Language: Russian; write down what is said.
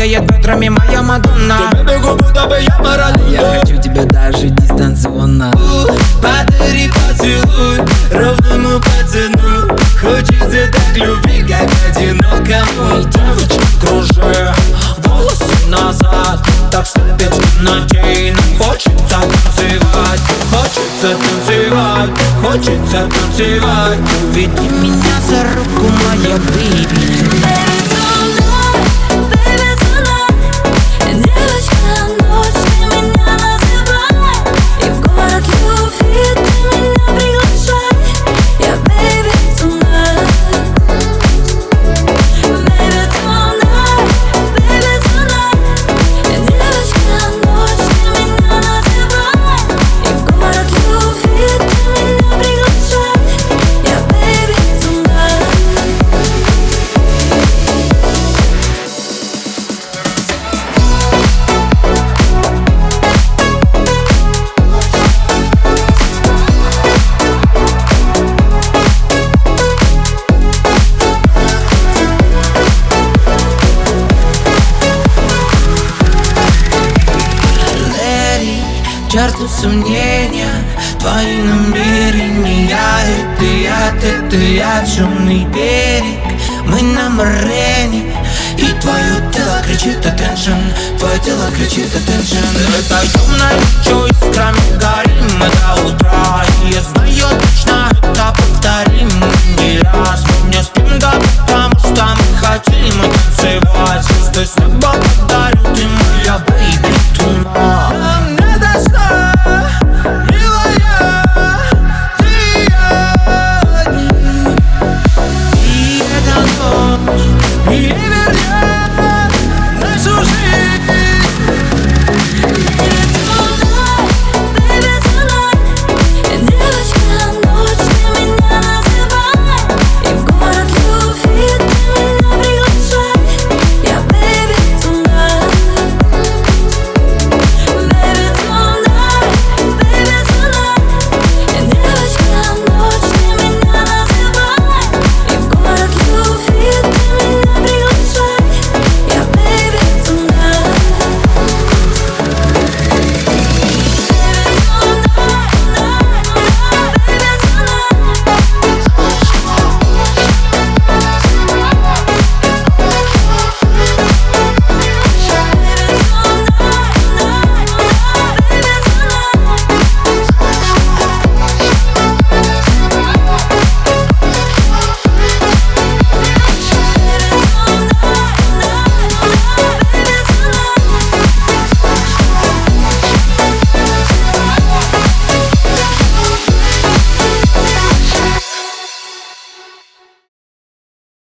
Двигает бедрами моя Мадонна. Тебе губы, будто я Марадона Я хочу тебя даже дистанционно. Подари поцелуй ровному пацану Хочется так любви, как одинокому Девочка, кружи волосы назад Так слепит в темноте хочется танцевать Хочется танцевать Хочется танцевать. Веди меня за руку, моя бейби Черту сомнения. Твои намерения Это я, это я, темный берег. Мы на морене И твое тело кричит attention! Твое тело кричит attention! Это темная